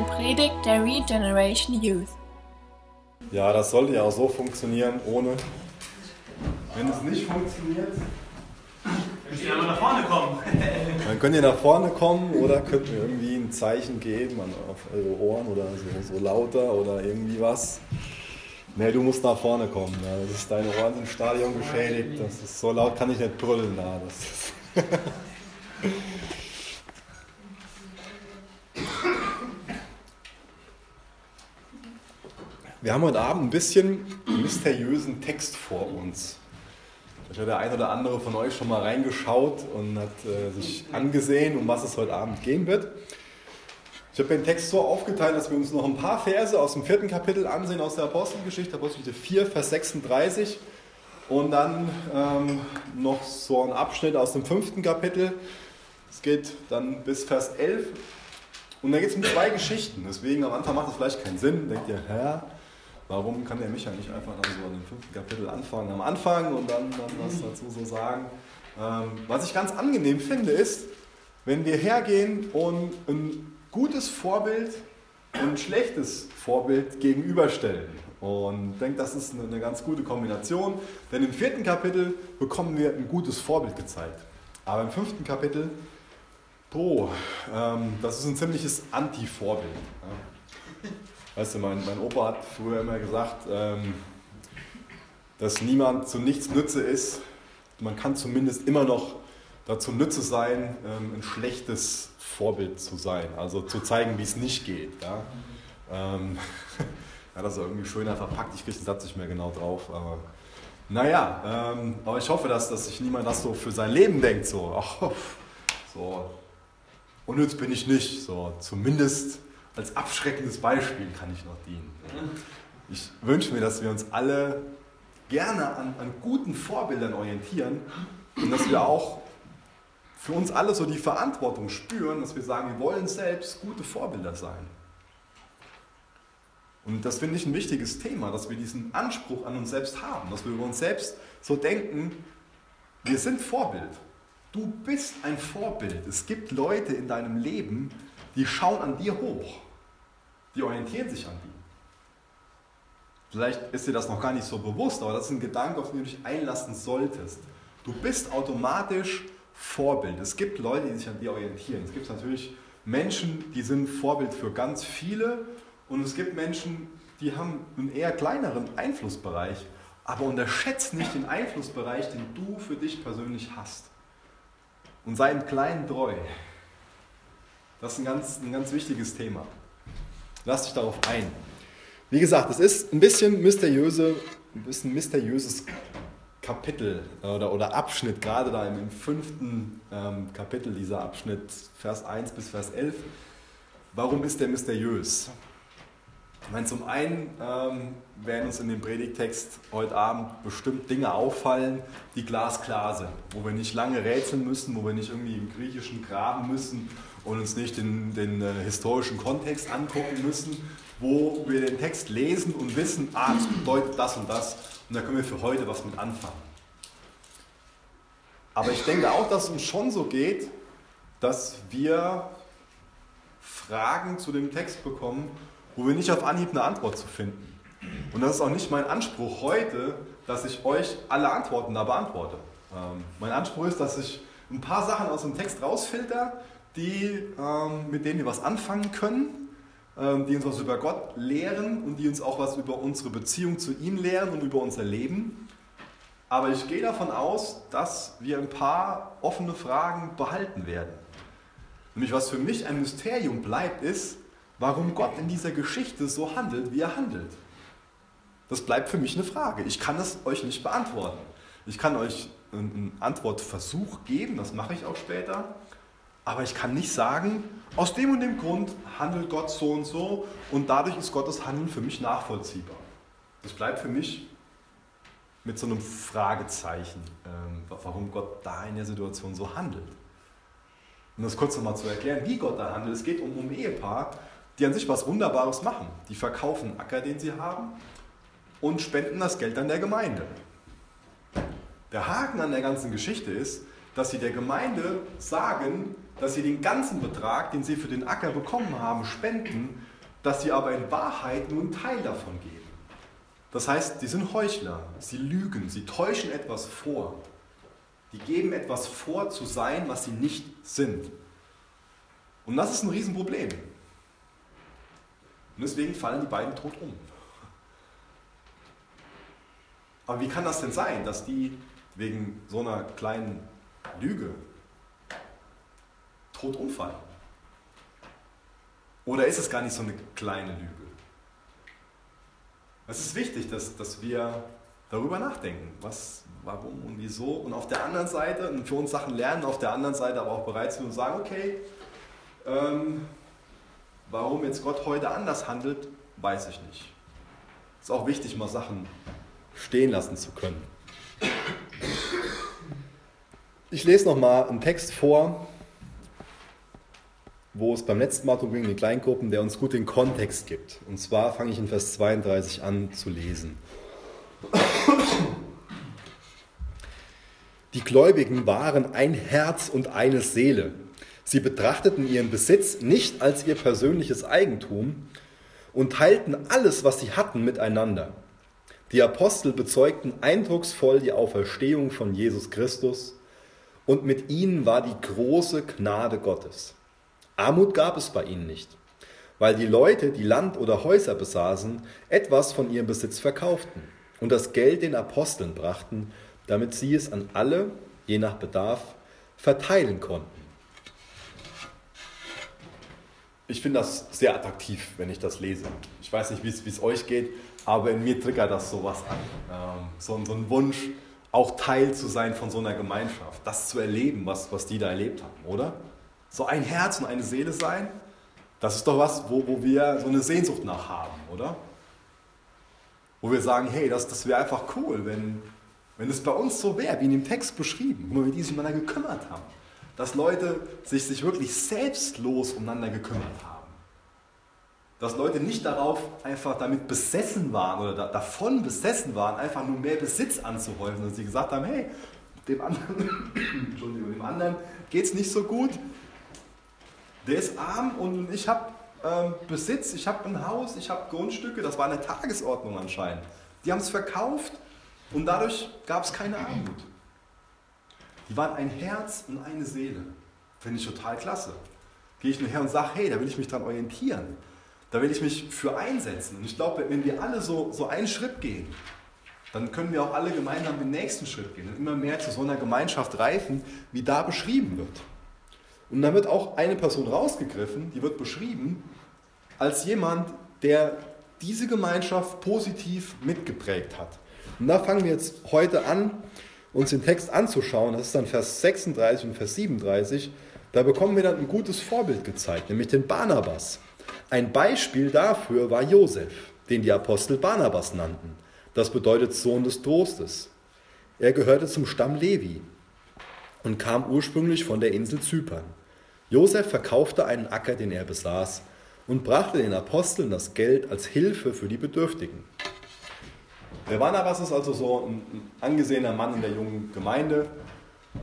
eine Predigt der Regeneration Youth. Ja, das sollte ja auch so funktionieren, ohne. Wenn es nicht funktioniert, Müsst ihr nach vorne kommen. dann könnt ihr nach vorne kommen oder könnt mir irgendwie ein Zeichen geben an, auf eure Ohren oder so, so lauter oder irgendwie was. Nee, du musst nach vorne kommen. Ja. Das ist deine Ohren im Stadion geschädigt. Das ist so laut kann ich nicht brüllen. Ja. Das Wir haben heute Abend ein bisschen mysteriösen Text vor uns. Vielleicht hat der ein oder andere von euch schon mal reingeschaut und hat äh, sich angesehen, um was es heute Abend gehen wird. Ich habe den Text so aufgeteilt, dass wir uns noch ein paar Verse aus dem vierten Kapitel ansehen aus der Apostelgeschichte, Apostelgeschichte 4, Vers 36 und dann ähm, noch so ein Abschnitt aus dem fünften Kapitel. Es geht dann bis Vers 11 und da geht es um zwei Geschichten. Deswegen am Anfang macht es vielleicht keinen Sinn. Denkt ihr, hä? Warum kann der Micha nicht einfach dann so an dem fünften Kapitel anfangen, am Anfang und dann, dann was dazu so sagen? Ähm, was ich ganz angenehm finde, ist, wenn wir hergehen und ein gutes Vorbild und ein schlechtes Vorbild gegenüberstellen. Und ich denke, das ist eine, eine ganz gute Kombination, denn im vierten Kapitel bekommen wir ein gutes Vorbild gezeigt. Aber im fünften Kapitel, boah, ähm, das ist ein ziemliches Anti-Vorbild. Ja. Weißt du, mein, mein Opa hat früher immer gesagt, ähm, dass niemand zu nichts Nütze ist. Man kann zumindest immer noch dazu Nütze sein, ähm, ein schlechtes Vorbild zu sein. Also zu zeigen, wie es nicht geht. Ja, ähm, ja das ist irgendwie schöner verpackt. Ich kriege den Satz nicht mehr genau drauf. Aber naja, ähm, aber ich hoffe, dass, dass sich niemand das so für sein Leben denkt. So, ach, so unnütz bin ich nicht. So, zumindest als abschreckendes Beispiel kann ich noch dienen. Ich wünsche mir, dass wir uns alle gerne an, an guten Vorbildern orientieren und dass wir auch für uns alle so die Verantwortung spüren, dass wir sagen, wir wollen selbst gute Vorbilder sein. Und das finde ich ein wichtiges Thema, dass wir diesen Anspruch an uns selbst haben, dass wir über uns selbst so denken, wir sind Vorbild. Du bist ein Vorbild. Es gibt Leute in deinem Leben, die schauen an dir hoch. Die orientieren sich an dir. Vielleicht ist dir das noch gar nicht so bewusst, aber das ist ein Gedanke, auf den du dich einlassen solltest. Du bist automatisch Vorbild. Es gibt Leute, die sich an dir orientieren. Es gibt natürlich Menschen, die sind Vorbild für ganz viele und es gibt Menschen, die haben einen eher kleineren Einflussbereich, aber unterschätzt nicht den Einflussbereich, den du für dich persönlich hast. Und sei im Kleinen treu. Das ist ein ganz, ein ganz wichtiges Thema. Lass dich darauf ein. Wie gesagt, es ist ein bisschen mysteriöse, ein bisschen mysteriöses Kapitel oder, oder Abschnitt, gerade da im fünften ähm, Kapitel, dieser Abschnitt, Vers 1 bis Vers 11. Warum ist der mysteriös? Ich meine, zum einen ähm, werden uns in dem Predigtext heute Abend bestimmt Dinge auffallen, die glasklar sind, wo wir nicht lange rätseln müssen, wo wir nicht irgendwie im Griechischen graben müssen und uns nicht den, den äh, historischen Kontext angucken müssen, wo wir den Text lesen und wissen, ah, das bedeutet das und das und da können wir für heute was mit anfangen. Aber ich denke auch, dass es uns schon so geht, dass wir Fragen zu dem Text bekommen, wo wir nicht auf Anhieb eine Antwort zu finden. Und das ist auch nicht mein Anspruch heute, dass ich euch alle Antworten da beantworte. Ähm, mein Anspruch ist, dass ich ein paar Sachen aus dem Text rausfilter, die, ähm, mit denen wir was anfangen können, ähm, die uns was über Gott lehren und die uns auch was über unsere Beziehung zu ihm lehren und über unser Leben. Aber ich gehe davon aus, dass wir ein paar offene Fragen behalten werden. Nämlich was für mich ein Mysterium bleibt, ist, warum Gott in dieser Geschichte so handelt, wie er handelt. Das bleibt für mich eine Frage. Ich kann es euch nicht beantworten. Ich kann euch einen Antwortversuch geben, das mache ich auch später. Aber ich kann nicht sagen, aus dem und dem Grund handelt Gott so und so und dadurch ist Gottes Handeln für mich nachvollziehbar. Das bleibt für mich mit so einem Fragezeichen, ähm, warum Gott da in der Situation so handelt. Um das kurz nochmal zu erklären, wie Gott da handelt. Es geht um, um Ehepaar, die an sich was Wunderbares machen. Die verkaufen Acker, den sie haben und spenden das Geld an der Gemeinde. Der Haken an der ganzen Geschichte ist, dass sie der Gemeinde sagen, dass sie den ganzen Betrag, den sie für den Acker bekommen haben, spenden, dass sie aber in Wahrheit nur einen Teil davon geben. Das heißt, die sind Heuchler, sie lügen, sie täuschen etwas vor. Die geben etwas vor zu sein, was sie nicht sind. Und das ist ein Riesenproblem. Und deswegen fallen die beiden tot um. Aber wie kann das denn sein, dass die wegen so einer kleinen Lüge tot umfallen? Oder ist es gar nicht so eine kleine Lüge? Es ist wichtig, dass, dass wir darüber nachdenken, was, warum und wieso. Und auf der anderen Seite, und für uns Sachen lernen, auf der anderen Seite aber auch bereit sind und sagen, okay, ähm, warum jetzt Gott heute anders handelt, weiß ich nicht. Es ist auch wichtig, mal Sachen stehen lassen zu können. Ich lese nochmal einen Text vor, wo es beim letzten Mal darum ging, in Kleingruppen, der uns gut den Kontext gibt. Und zwar fange ich in Vers 32 an zu lesen. Die Gläubigen waren ein Herz und eine Seele. Sie betrachteten ihren Besitz nicht als ihr persönliches Eigentum und teilten alles, was sie hatten, miteinander. Die Apostel bezeugten eindrucksvoll die Auferstehung von Jesus Christus und mit ihnen war die große Gnade Gottes. Armut gab es bei ihnen nicht, weil die Leute, die Land oder Häuser besaßen, etwas von ihrem Besitz verkauften und das Geld den Aposteln brachten, damit sie es an alle, je nach Bedarf, verteilen konnten. Ich finde das sehr attraktiv, wenn ich das lese. Ich weiß nicht, wie es euch geht, aber in mir triggert das sowas an. Ähm, so, so ein Wunsch, auch Teil zu sein von so einer Gemeinschaft, das zu erleben, was, was die da erlebt haben, oder? so ein Herz und eine Seele sein, das ist doch was, wo, wo wir so eine Sehnsucht nach haben, oder? Wo wir sagen, hey, das, das wäre einfach cool, wenn, wenn es bei uns so wäre, wie in dem Text beschrieben, wo wir die sich umeinander gekümmert haben. Dass Leute sich, sich wirklich selbstlos umeinander gekümmert haben. Dass Leute nicht darauf einfach damit besessen waren oder da, davon besessen waren, einfach nur mehr Besitz anzuhäufen, sondern sie gesagt haben, hey, dem anderen, Entschuldigung, dem anderen geht es nicht so gut, der ist arm und ich habe ähm, Besitz, ich habe ein Haus, ich habe Grundstücke. Das war eine Tagesordnung anscheinend. Die haben es verkauft und dadurch gab es keine Armut. Die waren ein Herz und eine Seele. Finde ich total klasse. Gehe ich nur her und sage, hey, da will ich mich dran orientieren. Da will ich mich für einsetzen. Und ich glaube, wenn wir alle so, so einen Schritt gehen, dann können wir auch alle gemeinsam den nächsten Schritt gehen und immer mehr zu so einer Gemeinschaft reifen, wie da beschrieben wird. Und dann wird auch eine Person rausgegriffen, die wird beschrieben als jemand, der diese Gemeinschaft positiv mitgeprägt hat. Und da fangen wir jetzt heute an, uns den Text anzuschauen. Das ist dann Vers 36 und Vers 37. Da bekommen wir dann ein gutes Vorbild gezeigt, nämlich den Barnabas. Ein Beispiel dafür war Josef, den die Apostel Barnabas nannten. Das bedeutet Sohn des Trostes. Er gehörte zum Stamm Levi und kam ursprünglich von der Insel Zypern. Josef verkaufte einen Acker, den er besaß, und brachte den Aposteln das Geld als Hilfe für die Bedürftigen. Der Barnabas ist also so ein angesehener Mann in der jungen Gemeinde,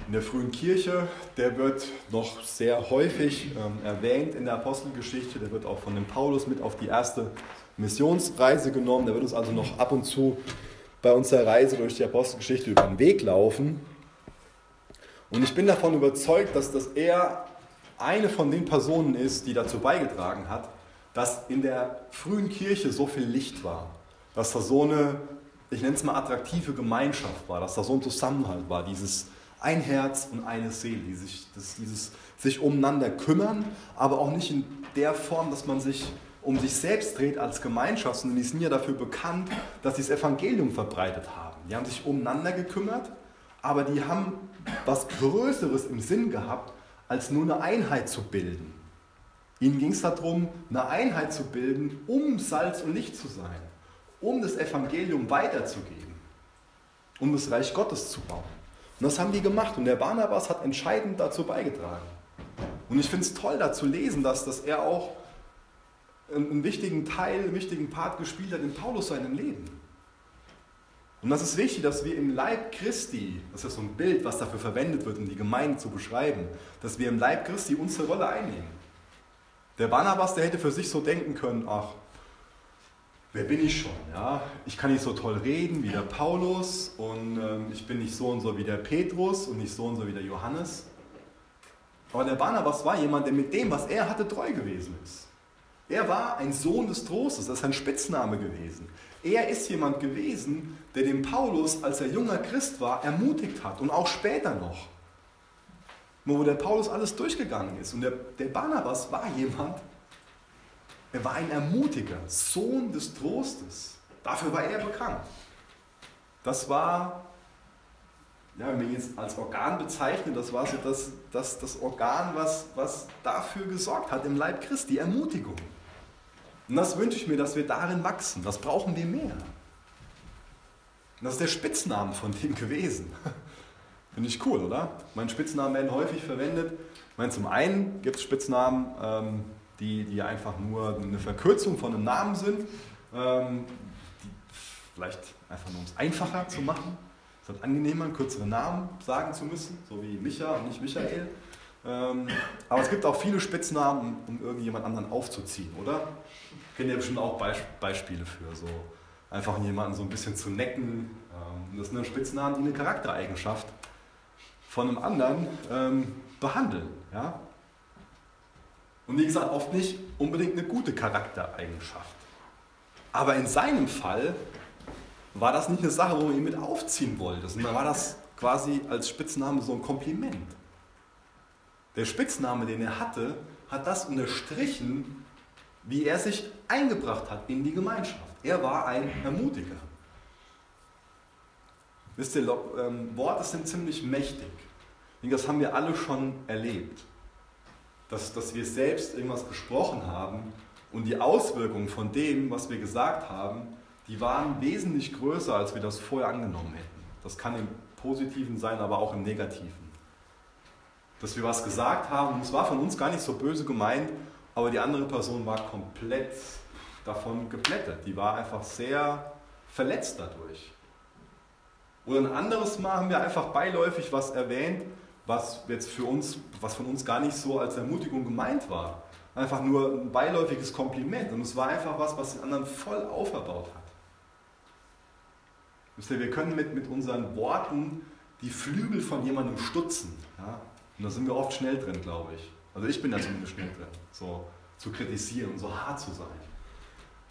in der frühen Kirche. Der wird noch sehr häufig ähm, erwähnt in der Apostelgeschichte. Der wird auch von dem Paulus mit auf die erste Missionsreise genommen. Der wird uns also noch ab und zu bei unserer Reise durch die Apostelgeschichte über den Weg laufen. Und ich bin davon überzeugt, dass das eher eine von den Personen ist, die dazu beigetragen hat, dass in der frühen Kirche so viel Licht war, dass da so eine, ich nenne es mal attraktive Gemeinschaft war, dass da so ein Zusammenhalt war, dieses ein Herz und eine Seele, die sich, das, dieses sich umeinander kümmern, aber auch nicht in der Form, dass man sich um sich selbst dreht als Gemeinschaft, sondern die sind ja dafür bekannt, dass sie das Evangelium verbreitet haben. Die haben sich umeinander gekümmert, aber die haben was Größeres im Sinn gehabt, als nur eine Einheit zu bilden. Ihnen ging es darum, eine Einheit zu bilden, um Salz und Licht zu sein, um das Evangelium weiterzugeben, um das Reich Gottes zu bauen. Und das haben die gemacht und der Barnabas hat entscheidend dazu beigetragen. Und ich finde es toll, da zu lesen, dass, dass er auch einen wichtigen Teil, einen wichtigen Part gespielt hat in Paulus seinem Leben. Und das ist wichtig, dass wir im Leib Christi, das ist so ein Bild, was dafür verwendet wird, um die Gemeinde zu beschreiben, dass wir im Leib Christi unsere Rolle einnehmen. Der Barnabas, der hätte für sich so denken können, ach, wer bin ich schon? Ja? Ich kann nicht so toll reden wie der Paulus und ähm, ich bin nicht so und so wie der Petrus und nicht so und so wie der Johannes. Aber der Barnabas war jemand, der mit dem, was er hatte, treu gewesen ist. Er war ein Sohn des Trostes, das ist ein Spitzname gewesen. Er ist jemand gewesen, der den Paulus, als er junger Christ war, ermutigt hat und auch später noch. Wo der Paulus alles durchgegangen ist. Und der, der Barnabas war jemand, er war ein Ermutiger, Sohn des Trostes. Dafür war er bekannt. Das war, ja, wenn wir ihn jetzt als Organ bezeichnen, das war so das, das, das Organ, was, was dafür gesorgt hat im Leib Christi, die Ermutigung. Und das wünsche ich mir, dass wir darin wachsen. Das brauchen wir mehr. Und das ist der Spitzname von dem gewesen. Finde ich cool, oder? Meine Spitznamen werden häufig verwendet. Ich meine, zum einen gibt es Spitznamen, ähm, die, die einfach nur eine Verkürzung von einem Namen sind, ähm, vielleicht einfach nur um es einfacher zu machen. Es halt angenehmer, einen kürzeren Namen sagen zu müssen, so wie Micha und nicht Michael. Ähm, aber es gibt auch viele Spitznamen, um irgendjemand anderen aufzuziehen, oder? Kennt ihr bestimmt auch Beisp Beispiele für, so einfach jemanden so ein bisschen zu necken. Ähm, das sind dann Spitznamen, die eine Charaktereigenschaft von einem anderen ähm, behandeln. Ja? Und wie gesagt, oft nicht unbedingt eine gute Charaktereigenschaft. Aber in seinem Fall war das nicht eine Sache, wo man ihn mit aufziehen wollte, sondern war das quasi als Spitzname so ein Kompliment. Der Spitzname, den er hatte, hat das unterstrichen, wie er sich eingebracht hat in die Gemeinschaft. Er war ein Ermutiger. Wisst ihr, ähm, Worte sind ziemlich mächtig. Das haben wir alle schon erlebt dass, dass wir selbst irgendwas gesprochen haben und die Auswirkungen von dem, was wir gesagt haben, die waren wesentlich größer, als wir das vorher angenommen hätten. Das kann im Positiven sein, aber auch im Negativen. Dass wir was gesagt haben, und es war von uns gar nicht so böse gemeint, aber die andere Person war komplett davon geplättet. Die war einfach sehr verletzt dadurch. Oder ein anderes Mal haben wir einfach beiläufig was erwähnt was jetzt für uns, was von uns gar nicht so als Ermutigung gemeint war. Einfach nur ein beiläufiges Kompliment. Und es war einfach was, was den anderen voll auferbaut hat. Wisst ihr, wir können mit, mit unseren Worten die Flügel von jemandem stutzen. Ja? Und da sind wir oft schnell drin, glaube ich. Also ich bin da zumindest schnell drin, so zu kritisieren und so hart zu sein.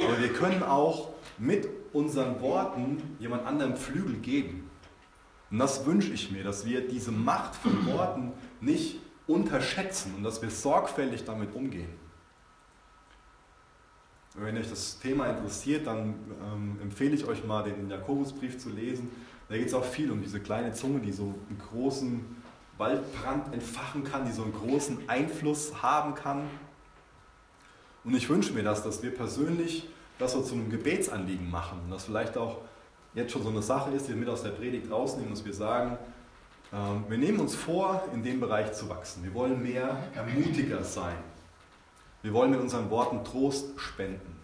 Aber wir können auch mit unseren Worten jemand anderem Flügel geben. Und das wünsche ich mir, dass wir diese Macht von Worten nicht unterschätzen und dass wir sorgfältig damit umgehen. Wenn euch das Thema interessiert, dann ähm, empfehle ich euch mal den Jakobusbrief zu lesen. Da geht es auch viel um diese kleine Zunge, die so einen großen Waldbrand entfachen kann, die so einen großen Einfluss haben kann. Und ich wünsche mir das, dass wir persönlich das so zu einem Gebetsanliegen machen und das vielleicht auch jetzt schon so eine Sache ist, die wir mit aus der Predigt rausnehmen, dass wir sagen, ähm, wir nehmen uns vor, in dem Bereich zu wachsen. Wir wollen mehr Ermutiger sein. Wir wollen mit unseren Worten Trost spenden.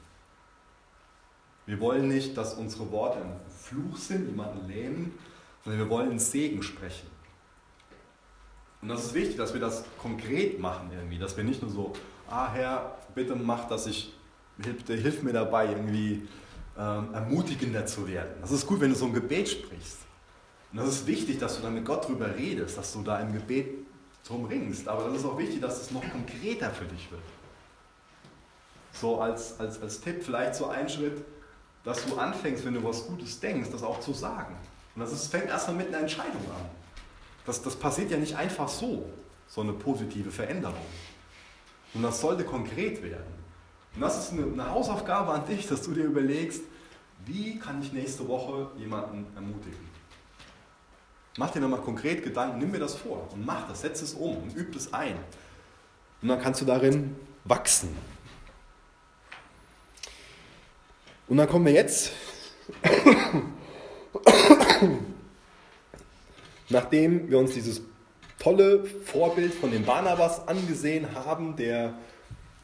Wir wollen nicht, dass unsere Worte ein Fluch sind, jemanden lähmen, sondern wir wollen Segen sprechen. Und das ist wichtig, dass wir das konkret machen irgendwie, dass wir nicht nur so, ah Herr, bitte mach, dass ich, hilf, hilf mir dabei, irgendwie ähm, ermutigender zu werden. Das ist gut, wenn du so ein Gebet sprichst. Und das ist wichtig, dass du dann mit Gott drüber redest, dass du da im Gebet drum ringst. Aber das ist auch wichtig, dass es noch konkreter für dich wird. So als, als, als Tipp vielleicht so ein Schritt, dass du anfängst, wenn du was Gutes denkst, das auch zu sagen. Und das ist, fängt erstmal mit einer Entscheidung an. Das, das passiert ja nicht einfach so, so eine positive Veränderung. Und das sollte konkret werden. Und das ist eine Hausaufgabe an dich, dass du dir überlegst, wie kann ich nächste Woche jemanden ermutigen? Mach dir nochmal konkret Gedanken, nimm mir das vor und mach das, setz es um und üb es ein. Und dann kannst du darin wachsen. Und dann kommen wir jetzt, nachdem wir uns dieses tolle Vorbild von dem Barnabas angesehen haben, der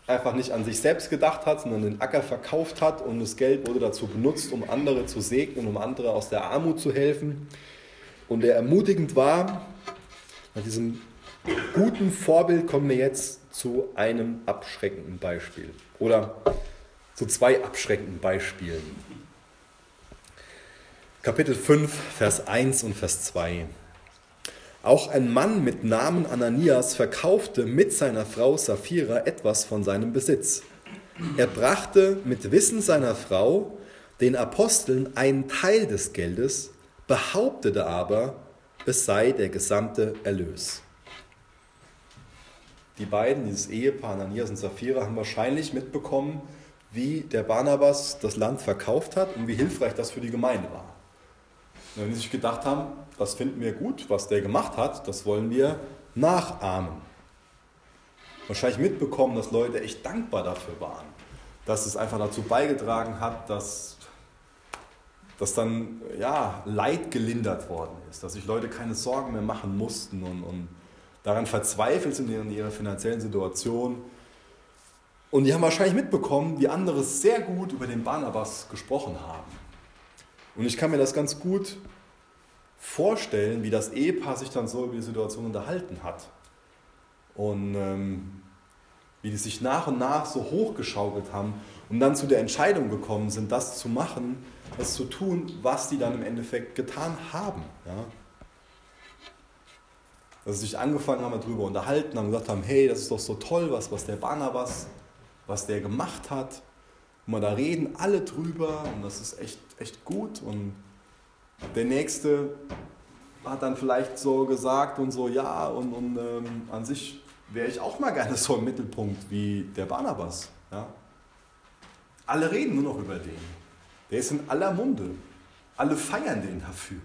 einfach nicht an sich selbst gedacht hat, sondern den Acker verkauft hat und das Geld wurde dazu benutzt, um andere zu segnen, um andere aus der Armut zu helfen. Und der ermutigend war, nach diesem guten Vorbild kommen wir jetzt zu einem abschreckenden Beispiel. Oder zu zwei abschreckenden Beispielen. Kapitel 5, Vers 1 und Vers 2. Auch ein Mann mit Namen Ananias verkaufte mit seiner Frau Sapphira etwas von seinem Besitz. Er brachte mit Wissen seiner Frau den Aposteln einen Teil des Geldes, behauptete aber, es sei der gesamte Erlös. Die beiden, dieses Ehepaar Ananias und Sapphira, haben wahrscheinlich mitbekommen, wie der Barnabas das Land verkauft hat und wie hilfreich das für die Gemeinde war. Und wenn sie sich gedacht haben, das finden wir gut, was der gemacht hat, das wollen wir nachahmen. Wahrscheinlich mitbekommen, dass Leute echt dankbar dafür waren, dass es einfach dazu beigetragen hat, dass, dass dann ja, Leid gelindert worden ist, dass sich Leute keine Sorgen mehr machen mussten und, und daran verzweifelt sind in ihrer finanziellen Situation. Und die haben wahrscheinlich mitbekommen, wie andere sehr gut über den Barnabas gesprochen haben. Und ich kann mir das ganz gut vorstellen, wie das Ehepaar sich dann so über die Situation unterhalten hat. Und ähm, wie die sich nach und nach so hochgeschaukelt haben und dann zu der Entscheidung gekommen sind, das zu machen, das zu tun, was die dann im Endeffekt getan haben. Ja? Dass sie sich angefangen haben, darüber unterhalten, haben gesagt haben, hey, das ist doch so toll, was, was der Barnabas, was der gemacht hat. Und mal da reden alle drüber und das ist echt, echt gut. Und der Nächste hat dann vielleicht so gesagt und so, ja, und, und ähm, an sich wäre ich auch mal gerne so im Mittelpunkt wie der Barnabas. Ja? Alle reden nur noch über den. Der ist in aller Munde. Alle feiern den dafür.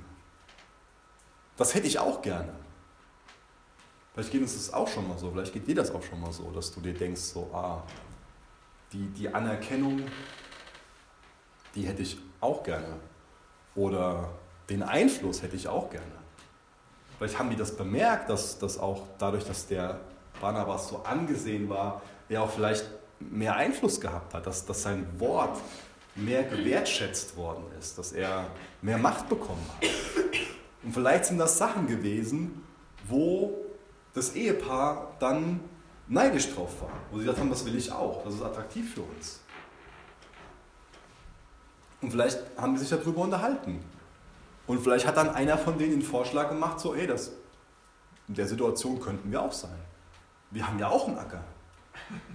Das hätte ich auch gerne. Vielleicht geht uns das auch schon mal so, vielleicht geht dir das auch schon mal so, dass du dir denkst, so, ah, die, die Anerkennung, die hätte ich auch gerne. Oder den Einfluss hätte ich auch gerne. Vielleicht haben die das bemerkt, dass, dass auch dadurch, dass der Barnabas so angesehen war, er auch vielleicht mehr Einfluss gehabt hat, dass, dass sein Wort mehr gewertschätzt worden ist, dass er mehr Macht bekommen hat. Und vielleicht sind das Sachen gewesen, wo das Ehepaar dann neidisch drauf war, wo sie gesagt haben, das will ich auch, das ist attraktiv für uns. Und vielleicht haben die sich darüber unterhalten. Und vielleicht hat dann einer von denen den Vorschlag gemacht, so, ey, das, in der Situation könnten wir auch sein. Wir haben ja auch einen Acker.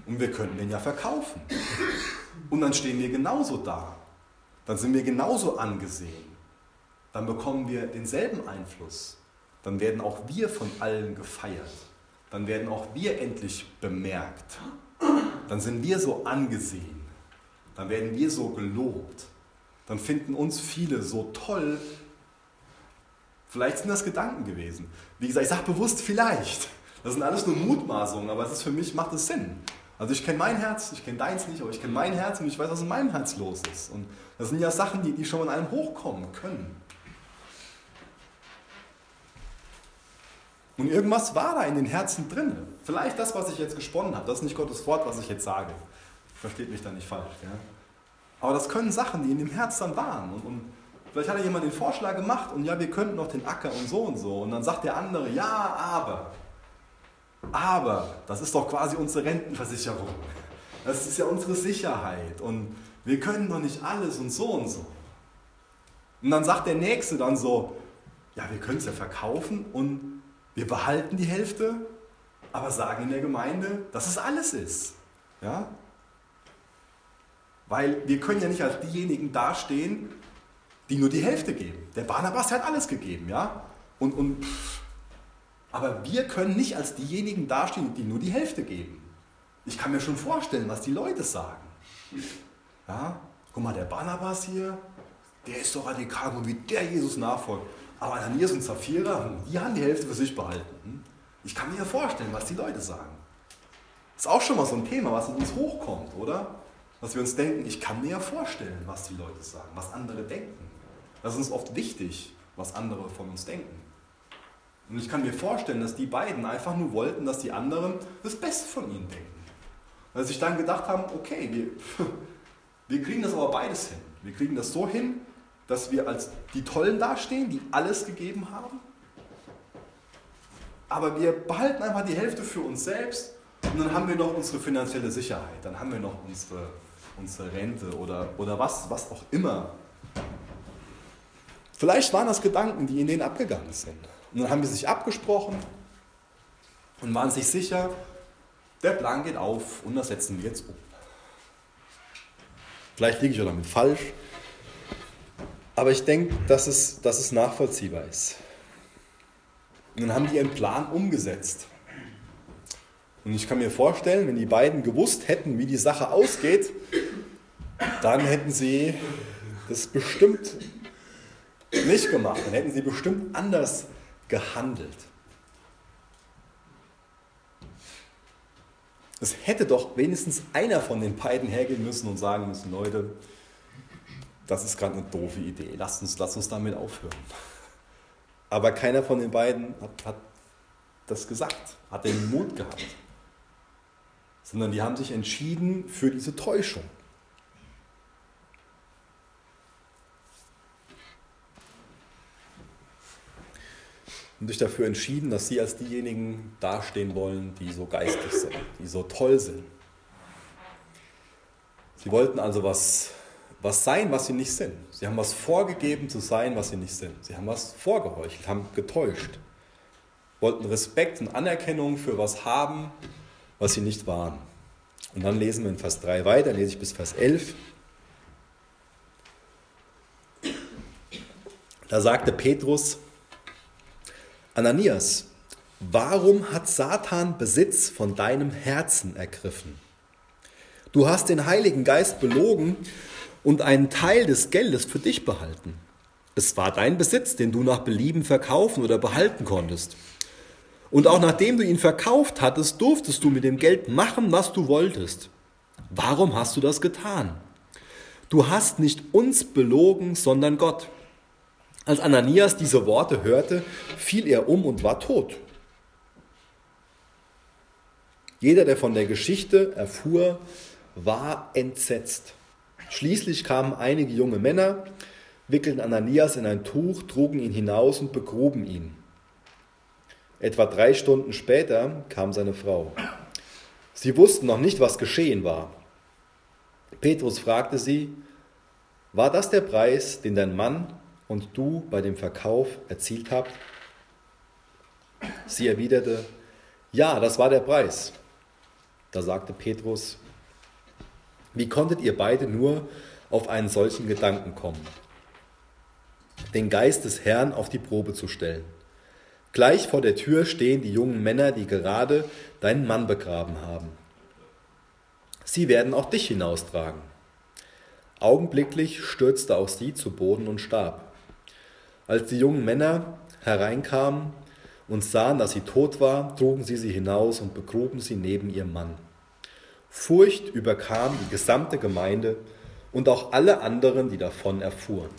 Und wir könnten den ja verkaufen. Und dann stehen wir genauso da. Dann sind wir genauso angesehen. Dann bekommen wir denselben Einfluss. Dann werden auch wir von allen gefeiert. Dann werden auch wir endlich bemerkt. Dann sind wir so angesehen. Dann werden wir so gelobt. Dann finden uns viele so toll, Vielleicht sind das Gedanken gewesen. Wie gesagt, ich sage bewusst vielleicht. Das sind alles nur Mutmaßungen, aber es ist für mich, macht es Sinn. Also ich kenne mein Herz, ich kenne deins nicht, aber ich kenne mein Herz und ich weiß, was in meinem Herz los ist. Und das sind ja Sachen, die, die schon in einem hochkommen können. Und irgendwas war da in den Herzen drin. Vielleicht das, was ich jetzt gesponnen habe. Das ist nicht Gottes Wort, was ich jetzt sage. Versteht mich da nicht falsch. Ja? Aber das können Sachen, die in dem Herz dann waren. Und, und Vielleicht hat jemand den Vorschlag gemacht und ja, wir könnten noch den Acker und so und so. Und dann sagt der andere, ja, aber. Aber, das ist doch quasi unsere Rentenversicherung. Das ist ja unsere Sicherheit. Und wir können doch nicht alles und so und so. Und dann sagt der Nächste dann so, ja, wir können es ja verkaufen und wir behalten die Hälfte, aber sagen in der Gemeinde, dass es alles ist. Ja? Weil wir können ja nicht als diejenigen dastehen, die nur die Hälfte geben. Der Barnabas hat alles gegeben, ja. Und, und, aber wir können nicht als diejenigen dastehen, die nur die Hälfte geben. Ich kann mir schon vorstellen, was die Leute sagen. Ja, guck mal, der Barnabas hier, der ist so radikal, wie der Jesus nachfolgt. Aber Ananias und Sapphira, die haben die Hälfte für sich behalten. Ich kann mir ja vorstellen, was die Leute sagen. Ist auch schon mal so ein Thema, was in uns hochkommt, oder? Dass wir uns denken, ich kann mir ja vorstellen, was die Leute sagen, was andere denken. Das ist uns oft wichtig, was andere von uns denken. Und ich kann mir vorstellen, dass die beiden einfach nur wollten, dass die anderen das Beste von ihnen denken. Weil sie sich dann gedacht haben, okay, wir, wir kriegen das aber beides hin. Wir kriegen das so hin, dass wir als die Tollen dastehen, die alles gegeben haben. aber wir behalten einfach die Hälfte für uns selbst und dann haben wir noch unsere finanzielle Sicherheit, dann haben wir noch unsere, unsere Rente oder, oder was, was auch immer. Vielleicht waren das Gedanken, die in denen abgegangen sind. Und dann haben sie sich abgesprochen und waren sich sicher, der Plan geht auf und das setzen wir jetzt um. Vielleicht liege ich auch damit falsch, aber ich denke, dass es, dass es nachvollziehbar ist. Und dann haben die ihren Plan umgesetzt. Und ich kann mir vorstellen, wenn die beiden gewusst hätten, wie die Sache ausgeht, dann hätten sie das bestimmt nicht gemacht. Dann hätten sie bestimmt anders gehandelt. Es hätte doch wenigstens einer von den beiden hergehen müssen und sagen müssen, Leute, das ist gerade eine doofe Idee, lasst uns, lasst uns damit aufhören. Aber keiner von den beiden hat, hat das gesagt, hat den Mut gehabt, sondern die haben sich entschieden für diese Täuschung. Und sich dafür entschieden, dass sie als diejenigen dastehen wollen, die so geistig sind, die so toll sind. Sie wollten also was, was sein, was sie nicht sind. Sie haben was vorgegeben zu sein, was sie nicht sind. Sie haben was vorgeheuchelt, haben getäuscht. Wollten Respekt und Anerkennung für was haben, was sie nicht waren. Und dann lesen wir in Vers 3 weiter, lese ich bis Vers 11. Da sagte Petrus, Ananias, warum hat Satan Besitz von deinem Herzen ergriffen? Du hast den Heiligen Geist belogen und einen Teil des Geldes für dich behalten. Es war dein Besitz, den du nach Belieben verkaufen oder behalten konntest. Und auch nachdem du ihn verkauft hattest, durftest du mit dem Geld machen, was du wolltest. Warum hast du das getan? Du hast nicht uns belogen, sondern Gott. Als Ananias diese Worte hörte, fiel er um und war tot. Jeder, der von der Geschichte erfuhr, war entsetzt. Schließlich kamen einige junge Männer, wickelten Ananias in ein Tuch, trugen ihn hinaus und begruben ihn. Etwa drei Stunden später kam seine Frau. Sie wussten noch nicht, was geschehen war. Petrus fragte sie, war das der Preis, den dein Mann und du bei dem Verkauf erzielt habt? Sie erwiderte, ja, das war der Preis. Da sagte Petrus, wie konntet ihr beide nur auf einen solchen Gedanken kommen, den Geist des Herrn auf die Probe zu stellen? Gleich vor der Tür stehen die jungen Männer, die gerade deinen Mann begraben haben. Sie werden auch dich hinaustragen. Augenblicklich stürzte auch sie zu Boden und starb. Als die jungen Männer hereinkamen und sahen, dass sie tot war, trugen sie sie hinaus und begruben sie neben ihrem Mann. Furcht überkam die gesamte Gemeinde und auch alle anderen, die davon erfuhren.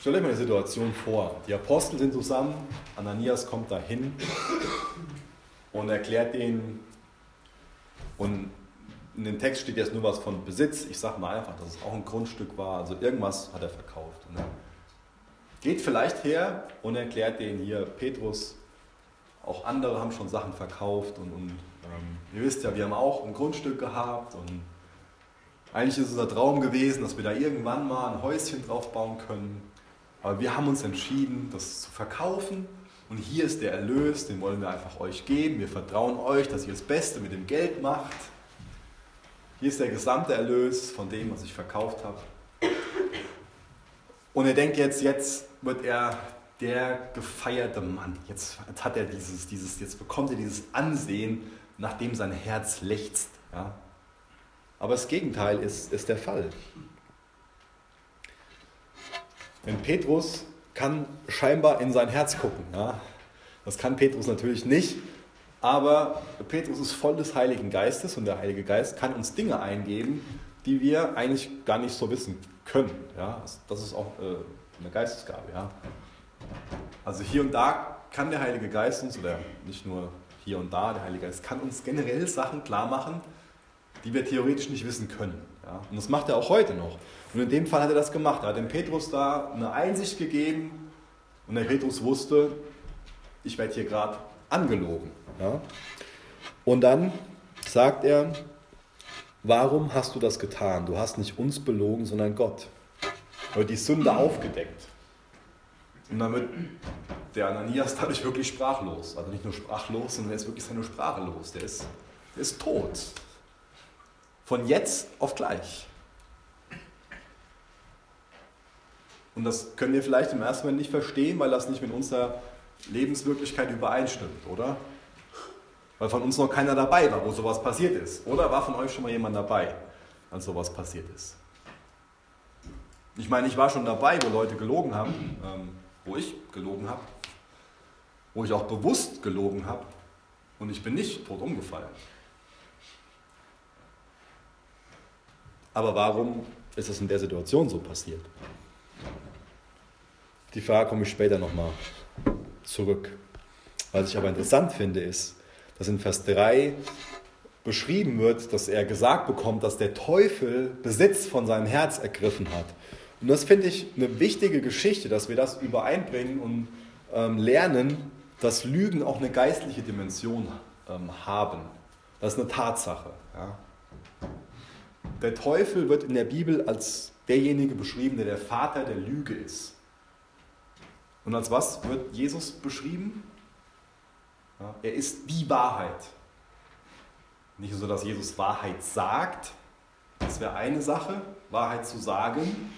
Stellt euch mal die Situation vor. Die Apostel sind zusammen, Ananias kommt dahin und erklärt ihnen und in dem Text steht jetzt nur was von Besitz. Ich sage mal einfach, dass es auch ein Grundstück war. Also irgendwas hat er verkauft. Ne? Geht vielleicht her und erklärt denen hier, Petrus, auch andere haben schon Sachen verkauft und, und ähm, ihr wisst ja, wir haben auch ein Grundstück gehabt und eigentlich ist unser Traum gewesen, dass wir da irgendwann mal ein Häuschen drauf bauen können. Aber wir haben uns entschieden, das zu verkaufen und hier ist der Erlös, den wollen wir einfach euch geben. Wir vertrauen euch, dass ihr das Beste mit dem Geld macht. Hier ist der gesamte Erlös von dem, was ich verkauft habe. Und er denkt jetzt, jetzt wird er der gefeierte Mann. Jetzt hat er dieses, dieses, jetzt bekommt er dieses Ansehen, nachdem sein Herz lechzt. Ja? Aber das Gegenteil ist, ist der Fall. Denn Petrus kann scheinbar in sein Herz gucken. Ja? Das kann Petrus natürlich nicht. Aber Petrus ist voll des Heiligen Geistes und der Heilige Geist kann uns Dinge eingeben, die wir eigentlich gar nicht so wissen können. Ja? Das ist auch äh, eine Geistesgabe. Ja? Also hier und da kann der Heilige Geist uns, oder nicht nur hier und da, der Heilige Geist kann uns generell Sachen klar machen, die wir theoretisch nicht wissen können. Ja? Und das macht er auch heute noch. Und in dem Fall hat er das gemacht. Er hat dem Petrus da eine Einsicht gegeben und der Petrus wusste, ich werde hier gerade angelogen. Ja? Und dann sagt er, warum hast du das getan? Du hast nicht uns belogen, sondern Gott. Wird die Sünde aufgedeckt. Und wird der Ananias dadurch wirklich sprachlos. Also nicht nur sprachlos, sondern er ist wirklich seine Sprache los. Der ist, der ist tot. Von jetzt auf gleich. Und das können wir vielleicht im ersten Moment nicht verstehen, weil das nicht mit unserer Lebenswirklichkeit übereinstimmt, oder? Weil von uns noch keiner dabei war, wo sowas passiert ist. Oder war von euch schon mal jemand dabei, als sowas passiert ist? Ich meine, ich war schon dabei, wo Leute gelogen haben, ähm, wo ich gelogen habe, wo ich auch bewusst gelogen habe und ich bin nicht tot umgefallen. Aber warum ist es in der Situation so passiert? Die Frage komme ich später nochmal zurück. Was ich aber interessant finde, ist, dass in Vers 3 beschrieben wird, dass er gesagt bekommt, dass der Teufel Besitz von seinem Herz ergriffen hat. Und das finde ich eine wichtige Geschichte, dass wir das übereinbringen und ähm, lernen, dass Lügen auch eine geistliche Dimension ähm, haben. Das ist eine Tatsache. Ja. Der Teufel wird in der Bibel als derjenige beschrieben, der der Vater der Lüge ist. Und als was wird Jesus beschrieben? Ja, er ist die Wahrheit. Nicht so, dass Jesus Wahrheit sagt, das wäre eine Sache, Wahrheit zu sagen.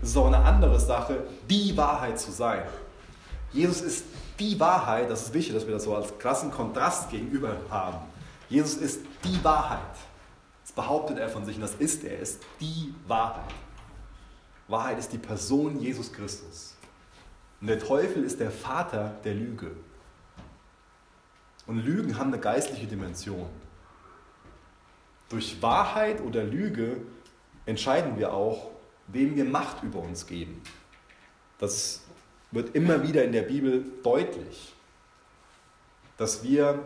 Es ist auch eine andere Sache, die Wahrheit zu sein. Jesus ist die Wahrheit, das ist wichtig, dass wir das so als krassen Kontrast gegenüber haben. Jesus ist die Wahrheit. Das behauptet er von sich und das ist er. Er ist die Wahrheit. Wahrheit ist die Person Jesus Christus. Und der Teufel ist der Vater der Lüge. Und Lügen haben eine geistliche Dimension. Durch Wahrheit oder Lüge entscheiden wir auch, wem wir Macht über uns geben. Das wird immer wieder in der Bibel deutlich, dass wir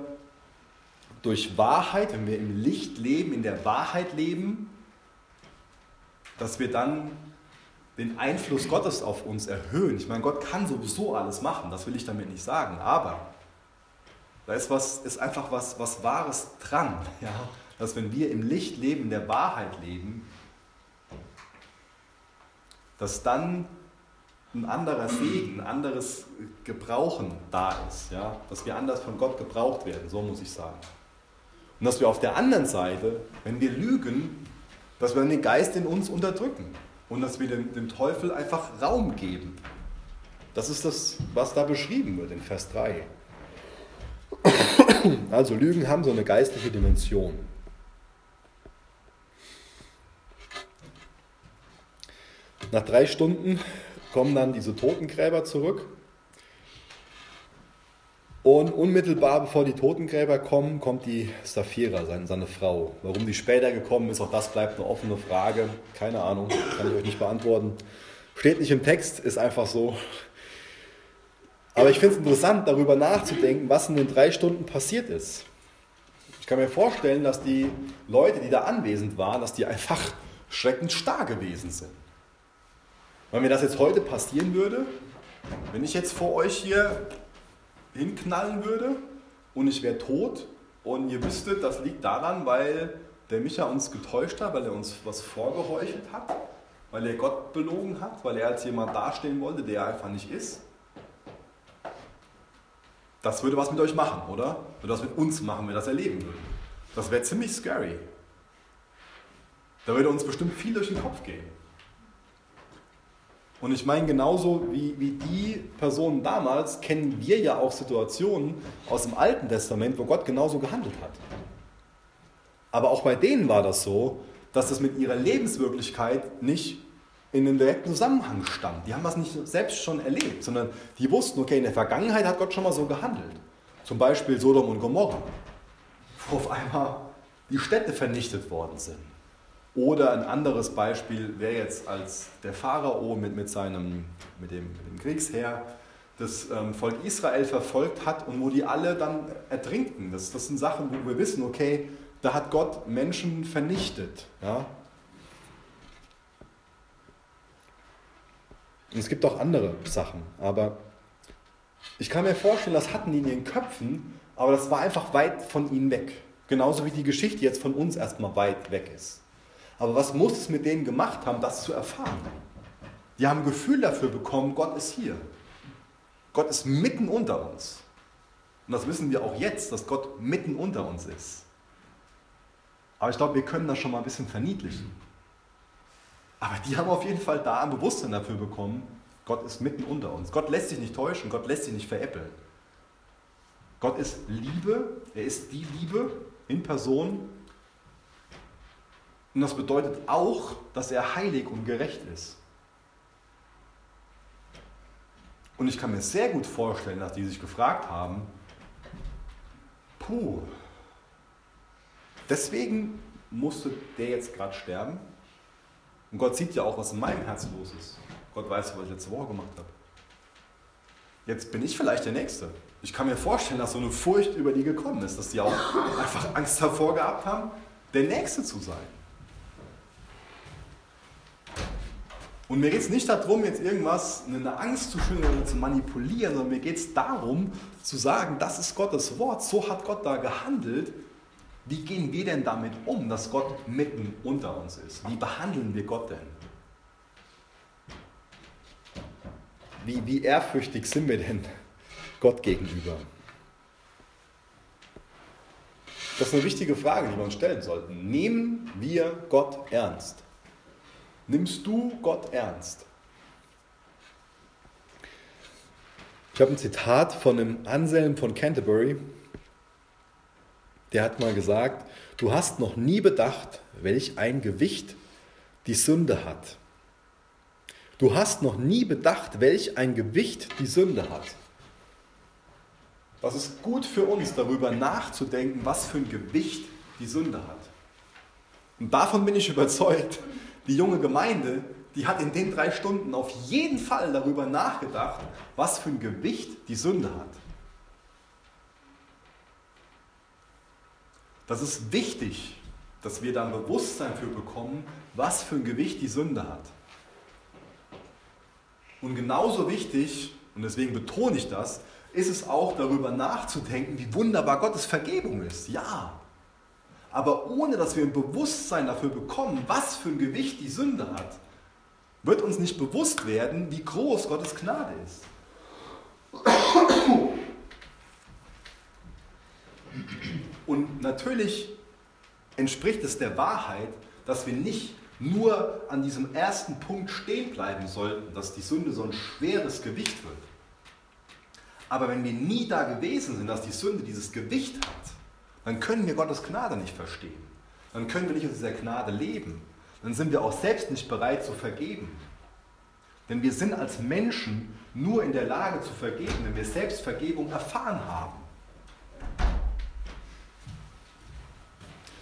durch Wahrheit, wenn wir im Licht leben, in der Wahrheit leben, dass wir dann den Einfluss Gottes auf uns erhöhen. Ich meine, Gott kann sowieso alles machen, das will ich damit nicht sagen, aber da ist, was, ist einfach was, was Wahres dran, ja? dass wenn wir im Licht leben, in der Wahrheit leben, dass dann ein anderer Segen, ein anderes Gebrauchen da ist, ja? dass wir anders von Gott gebraucht werden, so muss ich sagen. Und dass wir auf der anderen Seite, wenn wir lügen, dass wir den Geist in uns unterdrücken und dass wir dem, dem Teufel einfach Raum geben. Das ist das, was da beschrieben wird in Vers 3. Also Lügen haben so eine geistliche Dimension. Nach drei Stunden kommen dann diese Totengräber zurück. Und unmittelbar bevor die Totengräber kommen, kommt die Saphira, seine, Frau. Warum die später gekommen ist, auch das bleibt eine offene Frage. Keine Ahnung, kann ich euch nicht beantworten. Steht nicht im Text, ist einfach so. Aber ich finde es interessant, darüber nachzudenken, was in den drei Stunden passiert ist. Ich kann mir vorstellen, dass die Leute, die da anwesend waren, dass die einfach schreckend starr gewesen sind. Wenn mir das jetzt heute passieren würde, wenn ich jetzt vor euch hier hinknallen würde und ich wäre tot und ihr wüsstet, das liegt daran, weil der Micha uns getäuscht hat, weil er uns was vorgeheuchelt hat, weil er Gott belogen hat, weil er als jemand dastehen wollte, der er einfach nicht ist. Das würde was mit euch machen, oder? Würde was mit uns machen, wenn wir das erleben würden. Das wäre ziemlich scary. Da würde uns bestimmt viel durch den Kopf gehen. Und ich meine, genauso wie, wie die Personen damals, kennen wir ja auch Situationen aus dem Alten Testament, wo Gott genauso gehandelt hat. Aber auch bei denen war das so, dass das mit ihrer Lebenswirklichkeit nicht in einem direkten Zusammenhang stand. Die haben das nicht selbst schon erlebt, sondern die wussten, okay, in der Vergangenheit hat Gott schon mal so gehandelt. Zum Beispiel Sodom und Gomorra, wo auf einmal die Städte vernichtet worden sind. Oder ein anderes Beispiel wäre jetzt, als der Pharao mit, mit, seinem, mit, dem, mit dem Kriegsheer das ähm, Volk Israel verfolgt hat und wo die alle dann ertrinken. Das, das sind Sachen, wo wir wissen, okay, da hat Gott Menschen vernichtet. Ja? Und es gibt auch andere Sachen, aber ich kann mir vorstellen, das hatten die in ihren Köpfen, aber das war einfach weit von ihnen weg. Genauso wie die Geschichte jetzt von uns erstmal weit weg ist. Aber was muss es mit denen gemacht haben, das zu erfahren? Die haben ein Gefühl dafür bekommen, Gott ist hier. Gott ist mitten unter uns. Und das wissen wir auch jetzt, dass Gott mitten unter uns ist. Aber ich glaube, wir können das schon mal ein bisschen verniedlichen. Aber die haben auf jeden Fall da ein Bewusstsein dafür bekommen, Gott ist mitten unter uns. Gott lässt sich nicht täuschen, Gott lässt sich nicht veräppeln. Gott ist Liebe, er ist die Liebe in Person. Und das bedeutet auch, dass er heilig und gerecht ist. Und ich kann mir sehr gut vorstellen, dass die sich gefragt haben, puh, deswegen musste der jetzt gerade sterben. Und Gott sieht ja auch, was in meinem Herz los ist. Gott weiß, was ich letzte Woche gemacht habe. Jetzt bin ich vielleicht der Nächste. Ich kann mir vorstellen, dass so eine Furcht über die gekommen ist, dass die auch einfach Angst davor gehabt haben, der Nächste zu sein. Und mir geht es nicht darum, jetzt irgendwas, eine Angst zu schüren oder zu manipulieren, sondern mir geht es darum, zu sagen, das ist Gottes Wort, so hat Gott da gehandelt. Wie gehen wir denn damit um, dass Gott mitten unter uns ist? Wie behandeln wir Gott denn? Wie, wie ehrfürchtig sind wir denn Gott gegenüber? Das ist eine wichtige Frage, die wir uns stellen sollten. Nehmen wir Gott ernst? Nimmst du Gott ernst? Ich habe ein Zitat von einem Anselm von Canterbury. Der hat mal gesagt, du hast noch nie bedacht, welch ein Gewicht die Sünde hat. Du hast noch nie bedacht, welch ein Gewicht die Sünde hat. Das ist gut für uns, darüber nachzudenken, was für ein Gewicht die Sünde hat. Und davon bin ich überzeugt, die junge Gemeinde, die hat in den drei Stunden auf jeden Fall darüber nachgedacht, was für ein Gewicht die Sünde hat. Das ist wichtig, dass wir da ein Bewusstsein für bekommen, was für ein Gewicht die Sünde hat. Und genauso wichtig, und deswegen betone ich das, ist es auch darüber nachzudenken, wie wunderbar Gottes Vergebung ist. Ja. Aber ohne dass wir ein Bewusstsein dafür bekommen, was für ein Gewicht die Sünde hat, wird uns nicht bewusst werden, wie groß Gottes Gnade ist. Und natürlich entspricht es der Wahrheit, dass wir nicht nur an diesem ersten Punkt stehen bleiben sollten, dass die Sünde so ein schweres Gewicht wird. Aber wenn wir nie da gewesen sind, dass die Sünde dieses Gewicht hat, dann können wir Gottes Gnade nicht verstehen. Dann können wir nicht aus dieser Gnade leben. Dann sind wir auch selbst nicht bereit zu vergeben. Denn wir sind als Menschen nur in der Lage zu vergeben, wenn wir selbst Vergebung erfahren haben.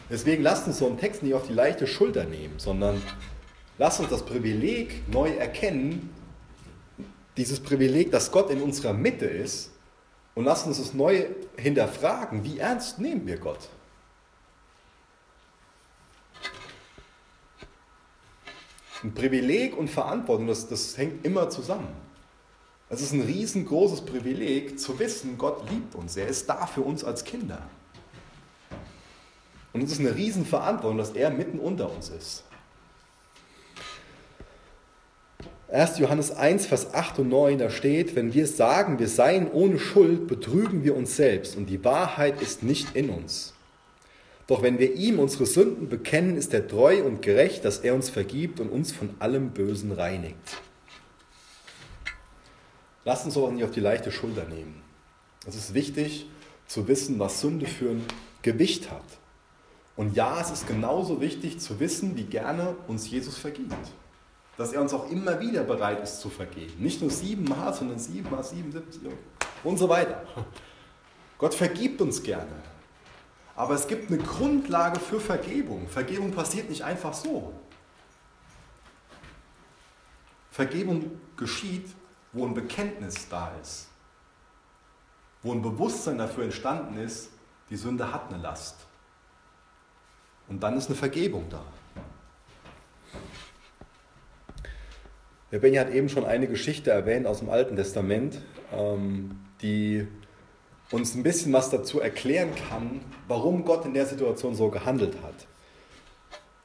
Deswegen lasst uns so einen Text nicht auf die leichte Schulter nehmen, sondern lasst uns das Privileg neu erkennen, dieses Privileg, dass Gott in unserer Mitte ist, und lasst uns es neu hinterfragen, wie ernst nehmen wir Gott? Ein Privileg und Verantwortung, das, das hängt immer zusammen. Es ist ein riesengroßes Privileg zu wissen, Gott liebt uns, er ist da für uns als Kinder. Und es ist eine Riesenverantwortung, dass er mitten unter uns ist. 1. Johannes 1, Vers 8 und 9, da steht, wenn wir sagen, wir seien ohne Schuld, betrügen wir uns selbst und die Wahrheit ist nicht in uns. Doch wenn wir ihm unsere Sünden bekennen, ist er treu und gerecht, dass er uns vergibt und uns von allem Bösen reinigt. Lass uns auch nicht auf die leichte Schulter nehmen. Es ist wichtig zu wissen, was Sünde für ein Gewicht hat. Und ja, es ist genauso wichtig zu wissen, wie gerne uns Jesus vergibt. Dass er uns auch immer wieder bereit ist zu vergeben. Nicht nur siebenmal, sondern siebenmal, 77 und so weiter. Gott vergibt uns gerne. Aber es gibt eine Grundlage für Vergebung. Vergebung passiert nicht einfach so. Vergebung geschieht, wo ein Bekenntnis da ist. Wo ein Bewusstsein dafür entstanden ist, die Sünde hat eine Last. Und dann ist eine Vergebung da. Der Benny hat eben schon eine Geschichte erwähnt aus dem Alten Testament, ähm, die uns ein bisschen was dazu erklären kann, warum Gott in der Situation so gehandelt hat.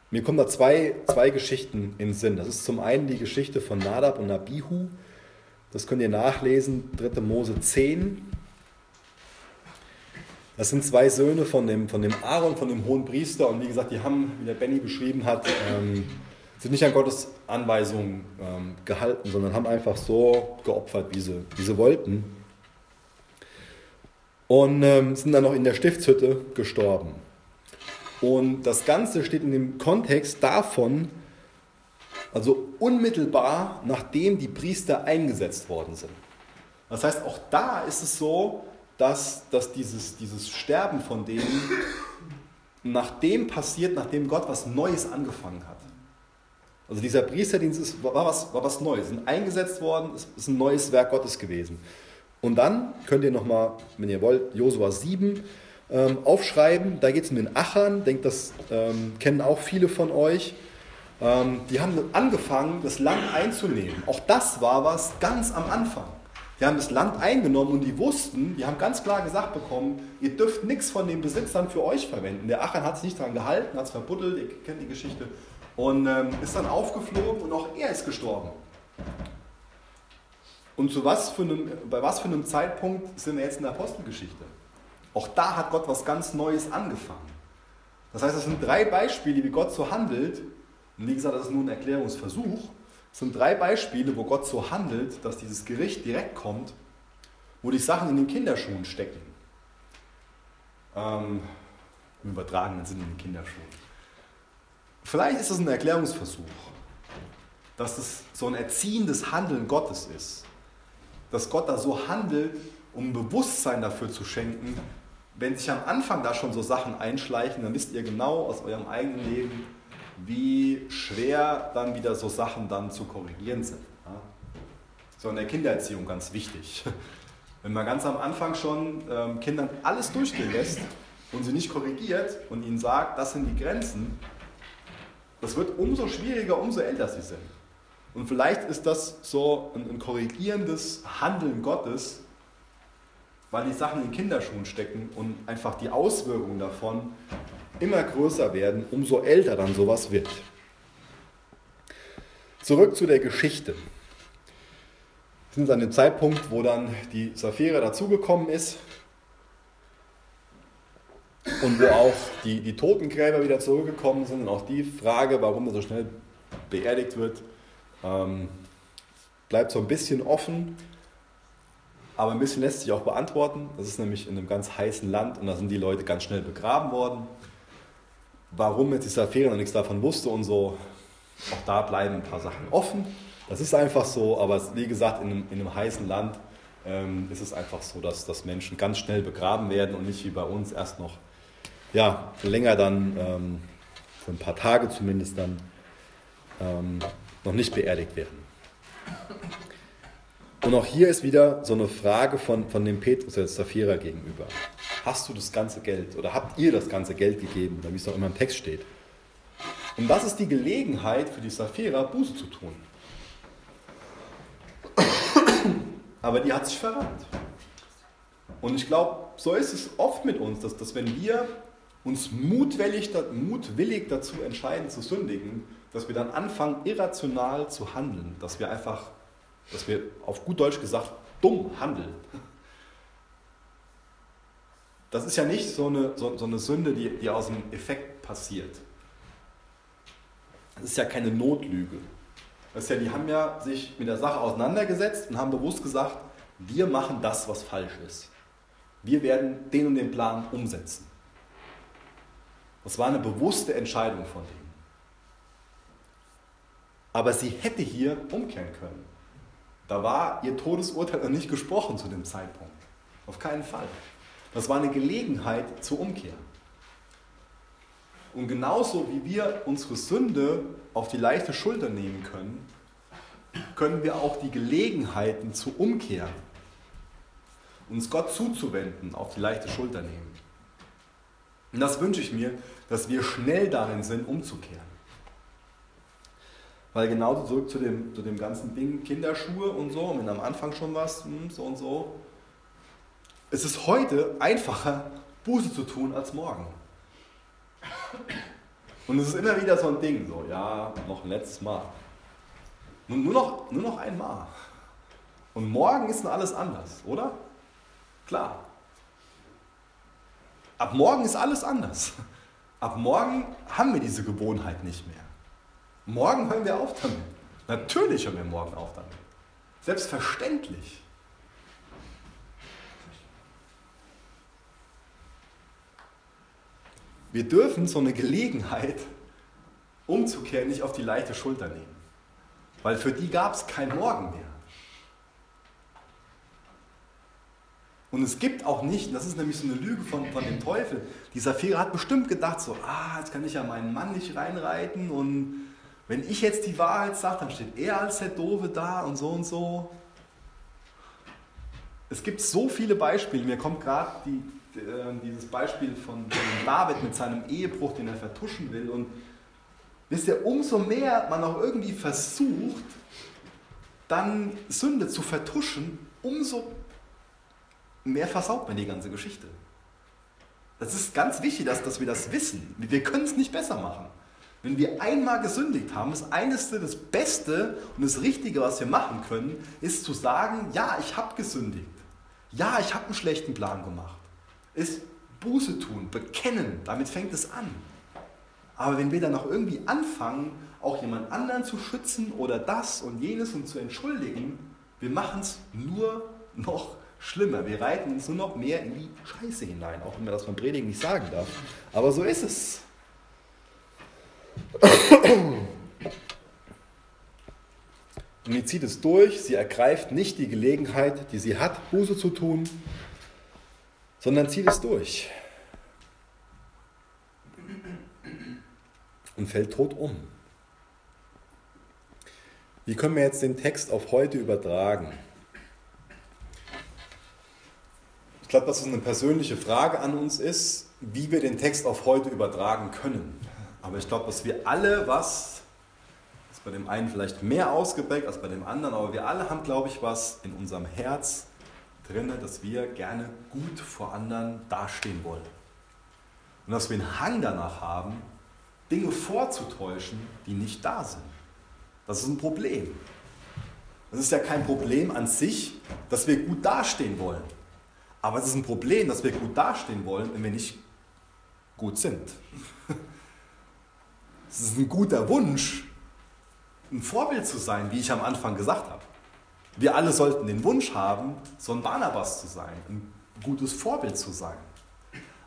Mir kommen da zwei, zwei Geschichten in den Sinn. Das ist zum einen die Geschichte von Nadab und Abihu. Das könnt ihr nachlesen, 3. Mose 10. Das sind zwei Söhne von dem, von dem Aaron, von dem hohen Priester. Und wie gesagt, die haben, wie der Benny beschrieben hat, ähm, sind nicht an Gottes Anweisungen ähm, gehalten, sondern haben einfach so geopfert, wie sie, wie sie wollten. Und ähm, sind dann noch in der Stiftshütte gestorben. Und das Ganze steht in dem Kontext davon, also unmittelbar nachdem die Priester eingesetzt worden sind. Das heißt, auch da ist es so, dass, dass dieses, dieses Sterben von denen nachdem passiert, nachdem Gott was Neues angefangen hat. Also dieser Priesterdienst ist, war, was, war was Neues, sind eingesetzt worden, ist, ist ein neues Werk Gottes gewesen. Und dann könnt ihr nochmal, wenn ihr wollt, Josua 7 ähm, aufschreiben. Da geht es um den Achern, denkt, das ähm, kennen auch viele von euch. Ähm, die haben angefangen, das Land einzunehmen. Auch das war was ganz am Anfang. Die haben das Land eingenommen und die wussten, die haben ganz klar gesagt bekommen, ihr dürft nichts von den Besitzern für euch verwenden. Der Achan hat sich nicht daran gehalten, hat es verbuddelt, ihr kennt die Geschichte, und ähm, ist dann aufgeflogen und auch er ist gestorben. Und zu was für einem, bei was für einem Zeitpunkt sind wir jetzt in der Apostelgeschichte? Auch da hat Gott was ganz Neues angefangen. Das heißt, es sind drei Beispiele, wie Gott so handelt. Und wie gesagt, das ist nur ein Erklärungsversuch. Es sind drei Beispiele, wo Gott so handelt, dass dieses Gericht direkt kommt, wo die Sachen in den Kinderschuhen stecken. Ähm, Im übertragenen Sinne in den Kinderschuhen. Vielleicht ist es ein Erklärungsversuch, dass es so ein erziehendes Handeln Gottes ist. Dass Gott da so handelt, um Bewusstsein dafür zu schenken, wenn sich am Anfang da schon so Sachen einschleichen, dann wisst ihr genau aus eurem eigenen Leben, wie schwer dann wieder so Sachen dann zu korrigieren sind. So in der Kindererziehung ganz wichtig. Wenn man ganz am Anfang schon ähm, Kindern alles durchgehen lässt und sie nicht korrigiert und ihnen sagt, das sind die Grenzen, das wird umso schwieriger, umso älter sie sind. Und vielleicht ist das so ein, ein korrigierendes Handeln Gottes, weil die Sachen in Kinderschuhen stecken und einfach die Auswirkungen davon immer größer werden, umso älter dann sowas wird. Zurück zu der Geschichte. Wir sind an dem Zeitpunkt, wo dann die Saphira dazugekommen ist und wo auch die, die Totengräber wieder zurückgekommen sind und auch die Frage, warum er so schnell beerdigt wird, ähm, bleibt so ein bisschen offen. Aber ein bisschen lässt sich auch beantworten. Das ist nämlich in einem ganz heißen Land und da sind die Leute ganz schnell begraben worden. Warum jetzt die Saphira noch nichts davon wusste und so, auch da bleiben ein paar Sachen offen. Das ist einfach so, aber wie gesagt, in einem, in einem heißen Land ähm, ist es einfach so, dass, dass Menschen ganz schnell begraben werden und nicht wie bei uns erst noch ja, länger dann, ähm, für ein paar Tage zumindest dann, ähm, noch nicht beerdigt werden. Und auch hier ist wieder so eine Frage von, von dem Petrus, der Saphira gegenüber. Hast du das ganze Geld oder habt ihr das ganze Geld gegeben, wie es auch immer im Text steht? Und das ist die Gelegenheit für die Saphira, Buße zu tun. Aber die hat sich verrannt. Und ich glaube, so ist es oft mit uns, dass, dass wenn wir uns mutwillig, mutwillig dazu entscheiden zu sündigen, dass wir dann anfangen, irrational zu handeln, dass wir einfach dass wir auf gut Deutsch gesagt dumm handeln. Das ist ja nicht so eine, so, so eine Sünde, die, die aus dem Effekt passiert. Das ist ja keine Notlüge. Das ist ja, die haben ja sich mit der Sache auseinandergesetzt und haben bewusst gesagt, wir machen das, was falsch ist. Wir werden den und den Plan umsetzen. Das war eine bewusste Entscheidung von denen. Aber sie hätte hier umkehren können. Da war ihr Todesurteil noch nicht gesprochen zu dem Zeitpunkt. Auf keinen Fall. Das war eine Gelegenheit zur Umkehr. Und genauso wie wir unsere Sünde auf die leichte Schulter nehmen können, können wir auch die Gelegenheiten zur Umkehr, uns Gott zuzuwenden, auf die leichte Schulter nehmen. Und das wünsche ich mir, dass wir schnell darin sind, umzukehren. Weil genauso zurück zu dem, zu dem ganzen Ding, Kinderschuhe und so, wenn am Anfang schon was, hm, so und so. Es ist heute einfacher, Buße zu tun als morgen. Und es ist immer wieder so ein Ding, so, ja, noch ein letztes Mal. Nur, nur, noch, nur noch einmal. Und morgen ist dann alles anders, oder? Klar. Ab morgen ist alles anders. Ab morgen haben wir diese Gewohnheit nicht mehr. Morgen hören wir auf damit. Natürlich hören wir morgen auf damit. Selbstverständlich. Wir dürfen so eine Gelegenheit, umzukehren, nicht auf die leichte Schulter nehmen. Weil für die gab es kein Morgen mehr. Und es gibt auch nicht, das ist nämlich so eine Lüge von, von dem Teufel, dieser Sapphira hat bestimmt gedacht so, ah, jetzt kann ich ja meinen Mann nicht reinreiten und wenn ich jetzt die Wahrheit sage, dann steht er als der Dove da und so und so. Es gibt so viele Beispiele, mir kommt gerade die, äh, dieses Beispiel von, von David mit seinem Ehebruch, den er vertuschen will und wisst ihr, umso mehr man auch irgendwie versucht, dann Sünde zu vertuschen, umso mehr versaut man die ganze Geschichte. Das ist ganz wichtig, dass, dass wir das wissen. Wir können es nicht besser machen. Wenn wir einmal gesündigt haben, das Eineste, das Beste und das Richtige, was wir machen können, ist zu sagen, ja, ich habe gesündigt. Ja, ich habe einen schlechten Plan gemacht. Ist Buße tun, bekennen, damit fängt es an. Aber wenn wir dann noch irgendwie anfangen, auch jemand anderen zu schützen oder das und jenes und zu entschuldigen, wir machen es nur noch schlimmer. Wir reiten uns nur noch mehr in die Scheiße hinein, auch wenn man das beim Predigen nicht sagen darf. Aber so ist es. Und sie zieht es durch, sie ergreift nicht die Gelegenheit, die sie hat, Buße zu tun, sondern zieht es durch und fällt tot um. Wie können wir jetzt den Text auf heute übertragen? Ich glaube, dass es eine persönliche Frage an uns ist, wie wir den Text auf heute übertragen können. Aber ich glaube, dass wir alle was, ist bei dem einen vielleicht mehr ausgeprägt als bei dem anderen, aber wir alle haben, glaube ich, was in unserem Herz drin, dass wir gerne gut vor anderen dastehen wollen. Und dass wir einen Hang danach haben, Dinge vorzutäuschen, die nicht da sind. Das ist ein Problem. Es ist ja kein Problem an sich, dass wir gut dastehen wollen. Aber es ist ein Problem, dass wir gut dastehen wollen, wenn wir nicht gut sind. Es ist ein guter Wunsch, ein Vorbild zu sein, wie ich am Anfang gesagt habe. Wir alle sollten den Wunsch haben, so ein Barnabas zu sein, ein gutes Vorbild zu sein.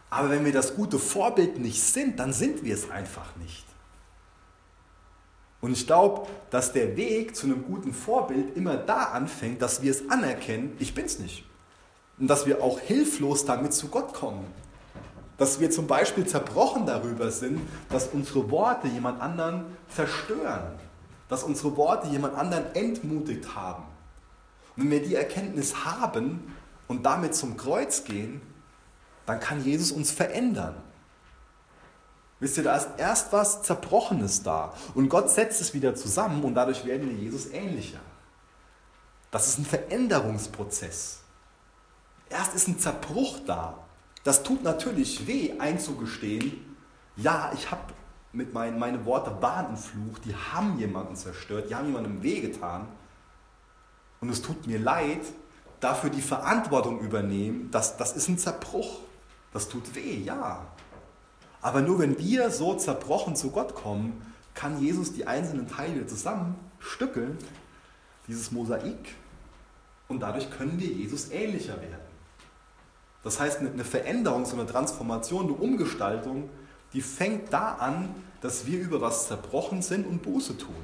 Aber wenn wir das gute Vorbild nicht sind, dann sind wir es einfach nicht. Und ich glaube, dass der Weg zu einem guten Vorbild immer da anfängt, dass wir es anerkennen, ich bin es nicht. Und dass wir auch hilflos damit zu Gott kommen. Dass wir zum Beispiel zerbrochen darüber sind, dass unsere Worte jemand anderen zerstören. Dass unsere Worte jemand anderen entmutigt haben. Und wenn wir die Erkenntnis haben und damit zum Kreuz gehen, dann kann Jesus uns verändern. Wisst ihr, da ist erst was Zerbrochenes da und Gott setzt es wieder zusammen und dadurch werden wir Jesus ähnlicher. Das ist ein Veränderungsprozess. Erst ist ein Zerbruch da das tut natürlich weh, einzugestehen, ja, ich habe mit meinen meine Worte waren die haben jemanden zerstört, die haben jemandem wehgetan. Und es tut mir leid, dafür die Verantwortung übernehmen, das, das ist ein Zerbruch. Das tut weh, ja. Aber nur wenn wir so zerbrochen zu Gott kommen, kann Jesus die einzelnen Teile zusammenstückeln, dieses Mosaik, und dadurch können wir Jesus ähnlicher werden. Das heißt, eine Veränderung, so eine Transformation, eine Umgestaltung, die fängt da an, dass wir über was zerbrochen sind und Buße tun.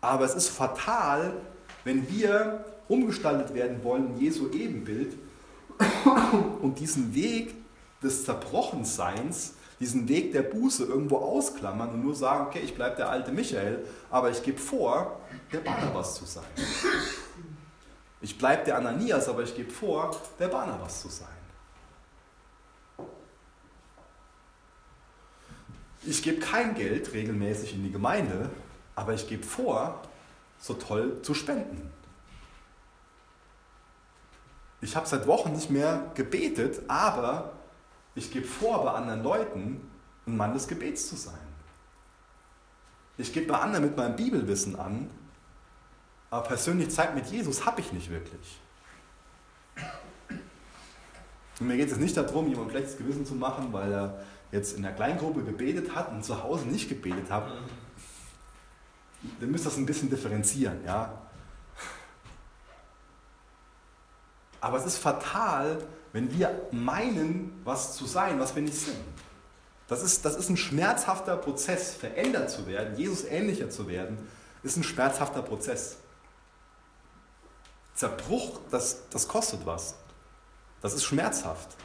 Aber es ist fatal, wenn wir umgestaltet werden wollen in Jesu Ebenbild und diesen Weg des Zerbrochenseins, diesen Weg der Buße irgendwo ausklammern und nur sagen, okay, ich bleibe der alte Michael, aber ich gebe vor, der Barnabas zu sein. Ich bleibe der Ananias, aber ich gebe vor, der Barnabas zu sein. Ich gebe kein Geld regelmäßig in die Gemeinde, aber ich gebe vor, so toll zu spenden. Ich habe seit Wochen nicht mehr gebetet, aber ich gebe vor, bei anderen Leuten ein Mann des Gebets zu sein. Ich gebe bei anderen mit meinem Bibelwissen an, aber persönlich Zeit mit Jesus habe ich nicht wirklich. Und mir geht es nicht darum, jemand ein schlechtes Gewissen zu machen, weil er jetzt in der Kleingruppe gebetet hat und zu Hause nicht gebetet hat. Dann müsst ihr das ein bisschen differenzieren, ja. Aber es ist fatal, wenn wir meinen, was zu sein, was wir nicht sind. Das ist, das ist ein schmerzhafter Prozess, verändert zu werden, Jesus ähnlicher zu werden, ist ein schmerzhafter Prozess. Zerbruch, das, das kostet was. Das ist schmerzhaft.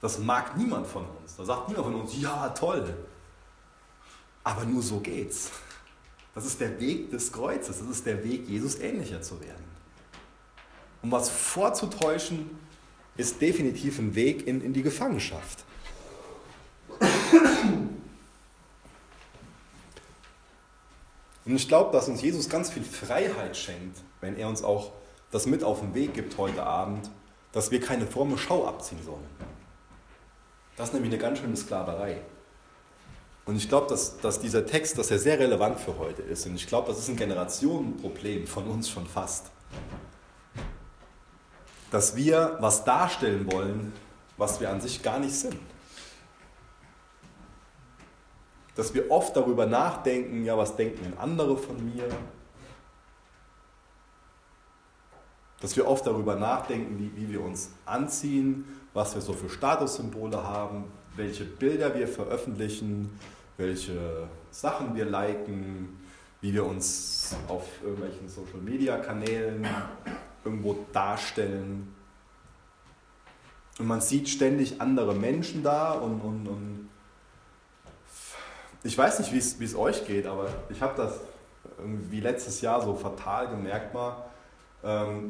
Das mag niemand von uns. Da sagt niemand von uns, ja, toll. Aber nur so geht's. Das ist der Weg des Kreuzes. Das ist der Weg, Jesus ähnlicher zu werden. Um was vorzutäuschen, ist definitiv ein Weg in, in die Gefangenschaft. Und ich glaube, dass uns Jesus ganz viel Freiheit schenkt, wenn er uns auch das mit auf den Weg gibt heute Abend, dass wir keine fromme Schau abziehen sollen. Das ist nämlich eine ganz schöne Sklaverei. Und ich glaube, dass, dass dieser Text, dass er sehr relevant für heute ist. Und ich glaube, das ist ein Generationenproblem von uns schon fast. Dass wir was darstellen wollen, was wir an sich gar nicht sind. Dass wir oft darüber nachdenken, ja, was denken denn andere von mir? Dass wir oft darüber nachdenken, wie, wie wir uns anziehen, was wir so für Statussymbole haben, welche Bilder wir veröffentlichen, welche Sachen wir liken, wie wir uns auf irgendwelchen Social-Media-Kanälen irgendwo darstellen. Und man sieht ständig andere Menschen da und, und, und ich weiß nicht, wie es euch geht, aber ich habe das irgendwie letztes Jahr so fatal gemerkt mal,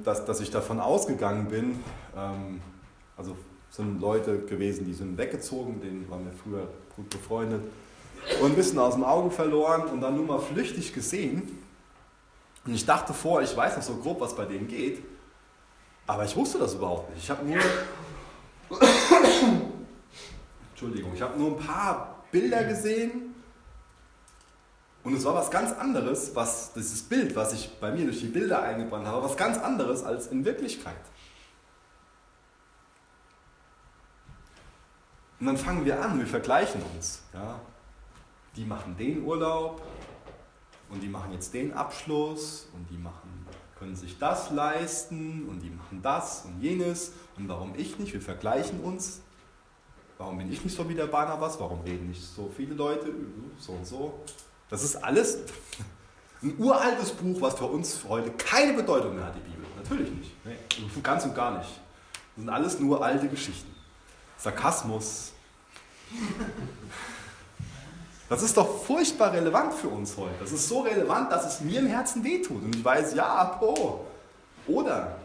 dass, dass ich davon ausgegangen bin, ähm, also sind Leute gewesen, die sind weggezogen, denen waren wir früher gut befreundet und ein bisschen aus dem Auge verloren und dann nur mal flüchtig gesehen. Und ich dachte vor, ich weiß noch so grob, was bei denen geht, aber ich wusste das überhaupt nicht. Ich habe nur, Entschuldigung, ich habe nur ein paar Bilder gesehen und es war was ganz anderes, was dieses Bild, was ich bei mir durch die Bilder eingebrannt habe, was ganz anderes als in Wirklichkeit. Und dann fangen wir an, wir vergleichen uns. Ja. Die machen den Urlaub und die machen jetzt den Abschluss und die machen, können sich das leisten und die machen das und jenes und warum ich nicht? Wir vergleichen uns. Warum bin ich nicht so wie der Barnabas? Warum reden nicht so viele Leute so und so? Das ist alles ein uraltes Buch, was für uns heute keine Bedeutung mehr hat, die Bibel. Natürlich nicht. Nee, ganz und gar nicht. Das sind alles nur alte Geschichten. Sarkasmus. Das ist doch furchtbar relevant für uns heute. Das ist so relevant, dass es mir im Herzen wehtut. Und ich weiß, ja, oh. Oder.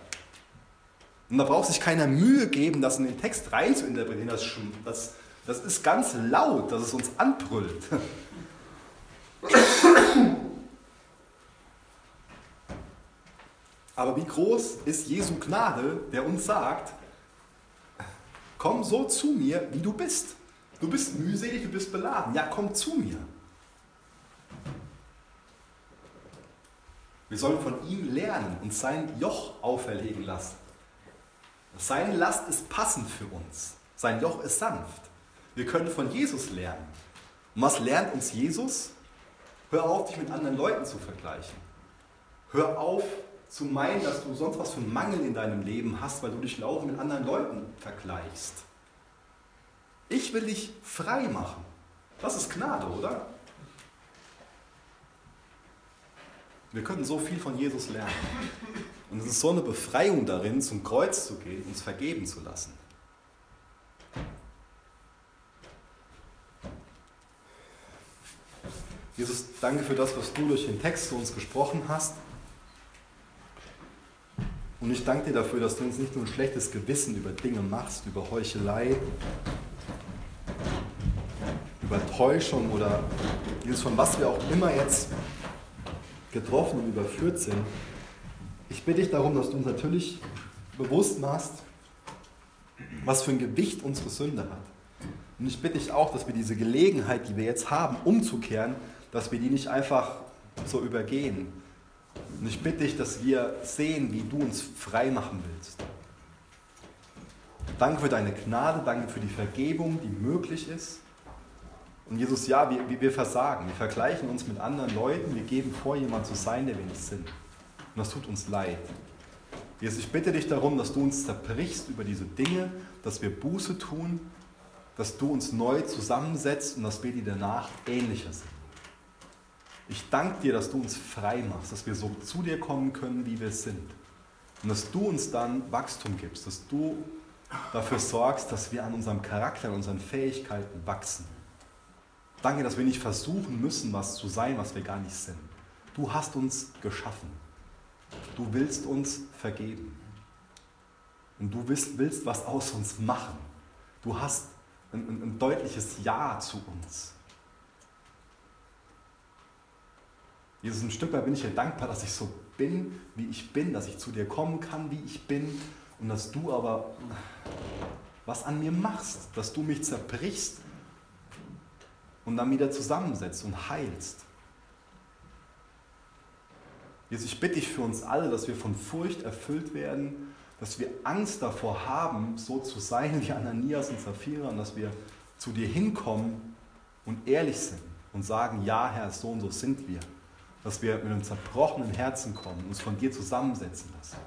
Und da braucht sich keiner Mühe geben, das in den Text rein zu interpretieren. Das, das, das ist ganz laut, dass es uns anbrüllt. Aber wie groß ist Jesu Gnade, der uns sagt, komm so zu mir, wie du bist. Du bist mühselig, du bist beladen. Ja, komm zu mir. Wir sollen von ihm lernen und sein Joch auferlegen lassen. Seine Last ist passend für uns. Sein Joch ist sanft. Wir können von Jesus lernen. Und was lernt uns Jesus? Hör auf, dich mit anderen Leuten zu vergleichen. Hör auf zu meinen, dass du sonst was für einen Mangel in deinem Leben hast, weil du dich laufend mit anderen Leuten vergleichst. Ich will dich frei machen. Das ist Gnade, oder? Wir können so viel von Jesus lernen. Und es ist so eine Befreiung darin, zum Kreuz zu gehen, uns vergeben zu lassen. Jesus, danke für das, was du durch den Text zu uns gesprochen hast. Und ich danke dir dafür, dass du uns nicht nur ein schlechtes Gewissen über Dinge machst, über Heuchelei, über Enttäuschung oder Jesus, von was wir auch immer jetzt getroffen und überführt sind. Ich bitte dich darum, dass du uns natürlich bewusst machst, was für ein Gewicht unsere Sünde hat. Und ich bitte dich auch, dass wir diese Gelegenheit, die wir jetzt haben, umzukehren, dass wir die nicht einfach so übergehen. Und ich bitte dich, dass wir sehen, wie du uns frei machen willst. Danke für deine Gnade, danke für die Vergebung, die möglich ist. Und Jesus, ja, wir, wir versagen, wir vergleichen uns mit anderen Leuten, wir geben vor, jemand zu sein, der wir nicht sind. Und das tut uns leid. Jesus, ich bitte dich darum, dass du uns zerbrichst über diese Dinge, dass wir Buße tun, dass du uns neu zusammensetzt und dass wir dir danach ähnlicher sind. Ich danke dir, dass du uns frei machst, dass wir so zu dir kommen können, wie wir sind. Und dass du uns dann Wachstum gibst, dass du dafür sorgst, dass wir an unserem Charakter, an unseren Fähigkeiten wachsen. Danke, dass wir nicht versuchen müssen, was zu sein, was wir gar nicht sind. Du hast uns geschaffen. Du willst uns vergeben. Und du willst, willst was aus uns machen. Du hast ein, ein, ein deutliches Ja zu uns. Jesus, ein Stück weit bin ich dir dankbar, dass ich so bin, wie ich bin, dass ich zu dir kommen kann, wie ich bin und dass du aber was an mir machst, dass du mich zerbrichst und dann wieder zusammensetzt und heilst. Jesus, ich bitte dich für uns alle, dass wir von Furcht erfüllt werden, dass wir Angst davor haben, so zu sein wie Ananias und Sapphira und dass wir zu dir hinkommen und ehrlich sind und sagen, ja Herr, so und so sind wir. Dass wir mit einem zerbrochenen Herzen kommen und uns von dir zusammensetzen lassen.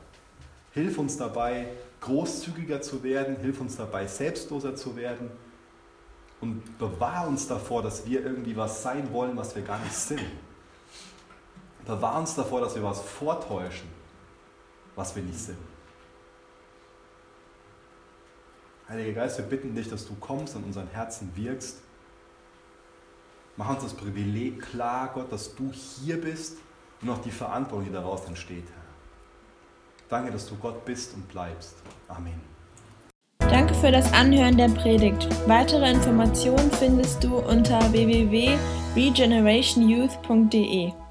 Hilf uns dabei, großzügiger zu werden, hilf uns dabei, selbstloser zu werden und bewahr uns davor, dass wir irgendwie was sein wollen, was wir gar nicht sind. Bewahr uns davor, dass wir was vortäuschen, was wir nicht sind. Heiliger Geist, wir bitten dich, dass du kommst und unseren Herzen wirkst. Mach uns das Privileg klar, Gott, dass du hier bist und auch die Verantwortung, die daraus entsteht. Danke, dass du Gott bist und bleibst. Amen. Danke für das Anhören der Predigt. Weitere Informationen findest du unter www.regenerationyouth.de.